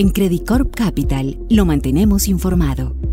En Credit Corp Capital lo mantenemos informado.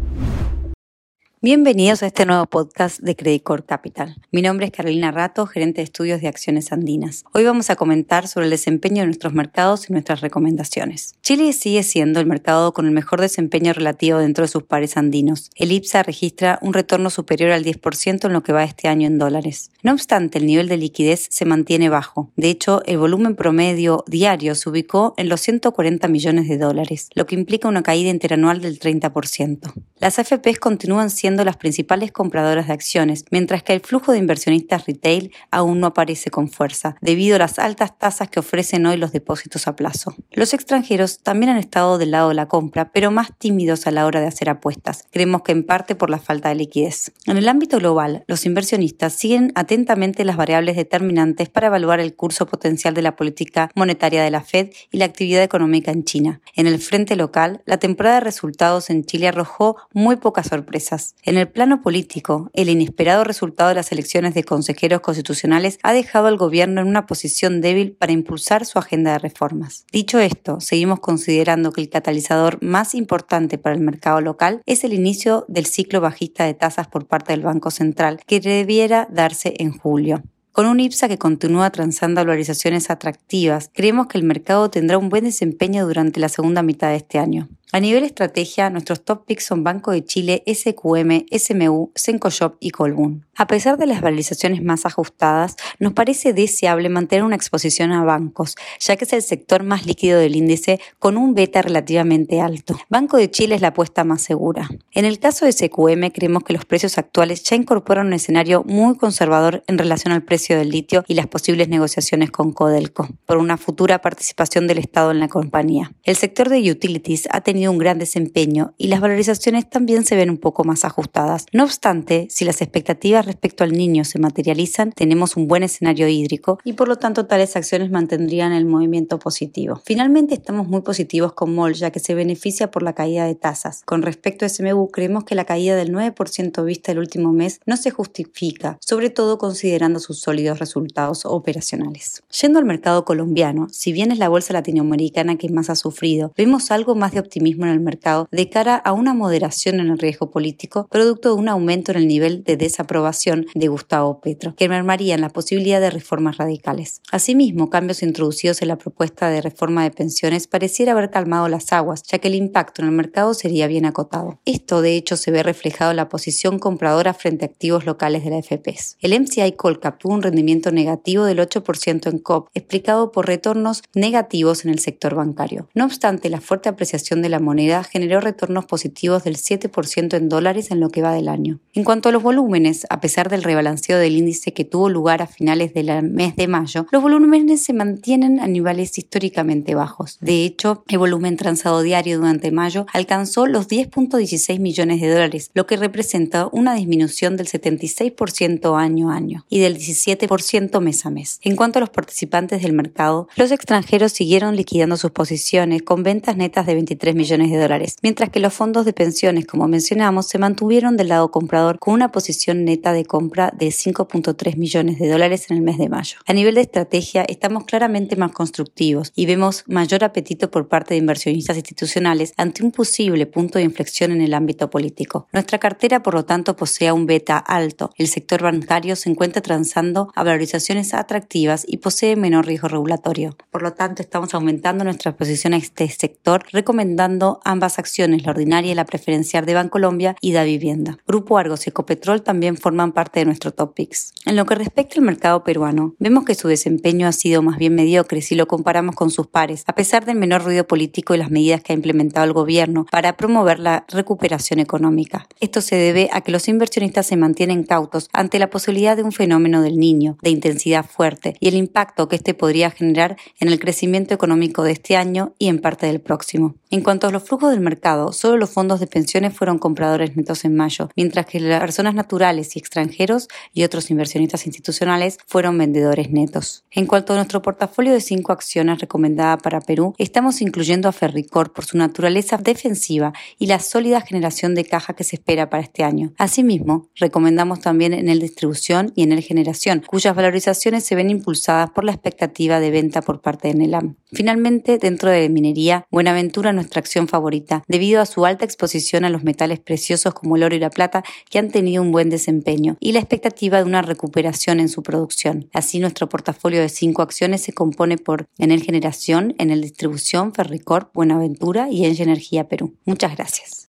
Bienvenidos a este nuevo podcast de Credit Corp Capital. Mi nombre es Carolina Rato, gerente de estudios de acciones andinas. Hoy vamos a comentar sobre el desempeño de nuestros mercados y nuestras recomendaciones. Chile sigue siendo el mercado con el mejor desempeño relativo dentro de sus pares andinos. El IPSA registra un retorno superior al 10% en lo que va este año en dólares. No obstante, el nivel de liquidez se mantiene bajo. De hecho, el volumen promedio diario se ubicó en los 140 millones de dólares, lo que implica una caída interanual del 30%. Las AFPs continúan siendo las principales compradoras de acciones, mientras que el flujo de inversionistas retail aún no aparece con fuerza, debido a las altas tasas que ofrecen hoy los depósitos a plazo. Los extranjeros también han estado del lado de la compra, pero más tímidos a la hora de hacer apuestas. Creemos que en parte por la falta de liquidez. En el ámbito global, los inversionistas siguen atentamente las variables determinantes para evaluar el curso potencial de la política monetaria de la Fed y la actividad económica en China. En el frente local, la temporada de resultados en Chile arrojó muy pocas sorpresas. En el plano político, el inesperado resultado de las elecciones de consejeros constitucionales ha dejado al gobierno en una posición débil para impulsar su agenda de reformas. Dicho esto, seguimos considerando que el catalizador más importante para el mercado local es el inicio del ciclo bajista de tasas por parte del Banco Central, que debiera darse en julio. Con un IPSA que continúa transando valorizaciones atractivas, creemos que el mercado tendrá un buen desempeño durante la segunda mitad de este año. A nivel estrategia, nuestros top picks son Banco de Chile, SQM, SMU, Sencoshop y Colbún. A pesar de las valorizaciones más ajustadas, nos parece deseable mantener una exposición a bancos, ya que es el sector más líquido del índice con un beta relativamente alto. Banco de Chile es la apuesta más segura. En el caso de SQM, creemos que los precios actuales ya incorporan un escenario muy conservador en relación al precio del litio y las posibles negociaciones con Codelco, por una futura participación del Estado en la compañía. El sector de utilities ha tenido un gran desempeño y las valorizaciones también se ven un poco más ajustadas. No obstante, si las expectativas respecto al niño se materializan, tenemos un buen escenario hídrico y por lo tanto tales acciones mantendrían el movimiento positivo. Finalmente estamos muy positivos con MOL ya que se beneficia por la caída de tasas. Con respecto a SMU, creemos que la caída del 9% vista el último mes no se justifica, sobre todo considerando sus sólidos resultados operacionales. Yendo al mercado colombiano, si bien es la bolsa latinoamericana que más ha sufrido, vemos algo más de optimismo en el mercado de cara a una moderación en el riesgo político, producto de un aumento en el nivel de desaprobación de Gustavo Petro, que mermaría en la posibilidad de reformas radicales. Asimismo, cambios introducidos en la propuesta de reforma de pensiones pareciera haber calmado las aguas, ya que el impacto en el mercado sería bien acotado. Esto, de hecho, se ve reflejado en la posición compradora frente a activos locales de la FPs. El MCI Colcap tuvo un rendimiento negativo del 8% en COP, explicado por retornos negativos en el sector bancario. No obstante, la fuerte apreciación de la moneda generó retornos positivos del 7% en dólares en lo que va del año. En cuanto a los volúmenes, a pesar del rebalanceo del índice que tuvo lugar a finales del mes de mayo, los volúmenes se mantienen a niveles históricamente bajos. De hecho, el volumen transado diario durante mayo alcanzó los 10.16 millones de dólares, lo que representa una disminución del 76% año a año y del 17% mes a mes. En cuanto a los participantes del mercado, los extranjeros siguieron liquidando sus posiciones con ventas netas de 23 millones de dólares, mientras que los fondos de pensiones, como mencionamos, se mantuvieron del lado comprador con una posición neta de compra de 5.3 millones de dólares en el mes de mayo. A nivel de estrategia, estamos claramente más constructivos y vemos mayor apetito por parte de inversionistas institucionales ante un posible punto de inflexión en el ámbito político. Nuestra cartera, por lo tanto, posee un beta alto. El sector bancario se encuentra transando a valorizaciones atractivas y posee menor riesgo regulatorio. Por lo tanto, estamos aumentando nuestra posición a este sector, recomendando ambas acciones, la ordinaria y la preferencial de Bancolombia y Da Vivienda. Grupo Argos y Ecopetrol también forman parte de nuestro top picks. En lo que respecta al mercado peruano, vemos que su desempeño ha sido más bien mediocre si lo comparamos con sus pares, a pesar del menor ruido político y las medidas que ha implementado el gobierno para promover la recuperación económica. Esto se debe a que los inversionistas se mantienen cautos ante la posibilidad de un fenómeno del niño de intensidad fuerte y el impacto que este podría generar en el crecimiento económico de este año y en parte del próximo. En cuanto los flujos del mercado, solo los fondos de pensiones fueron compradores netos en mayo, mientras que las personas naturales y extranjeros y otros inversionistas institucionales fueron vendedores netos. En cuanto a nuestro portafolio de cinco acciones recomendada para Perú, estamos incluyendo a Ferricor por su naturaleza defensiva y la sólida generación de caja que se espera para este año. Asimismo, recomendamos también en el distribución y en el generación, cuyas valorizaciones se ven impulsadas por la expectativa de venta por parte de Nelam. Finalmente, dentro de minería, Buenaventura nuestra acción favorita, debido a su alta exposición a los metales preciosos como el oro y la plata, que han tenido un buen desempeño, y la expectativa de una recuperación en su producción. Así, nuestro portafolio de cinco acciones se compone por Enel Generación, Enel Distribución, Ferricorp, Buenaventura y Engie Energía Perú. Muchas gracias.